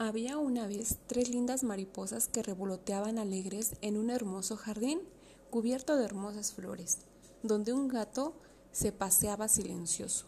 Había una vez tres lindas mariposas que revoloteaban alegres en un hermoso jardín cubierto de hermosas flores, donde un gato se paseaba silencioso.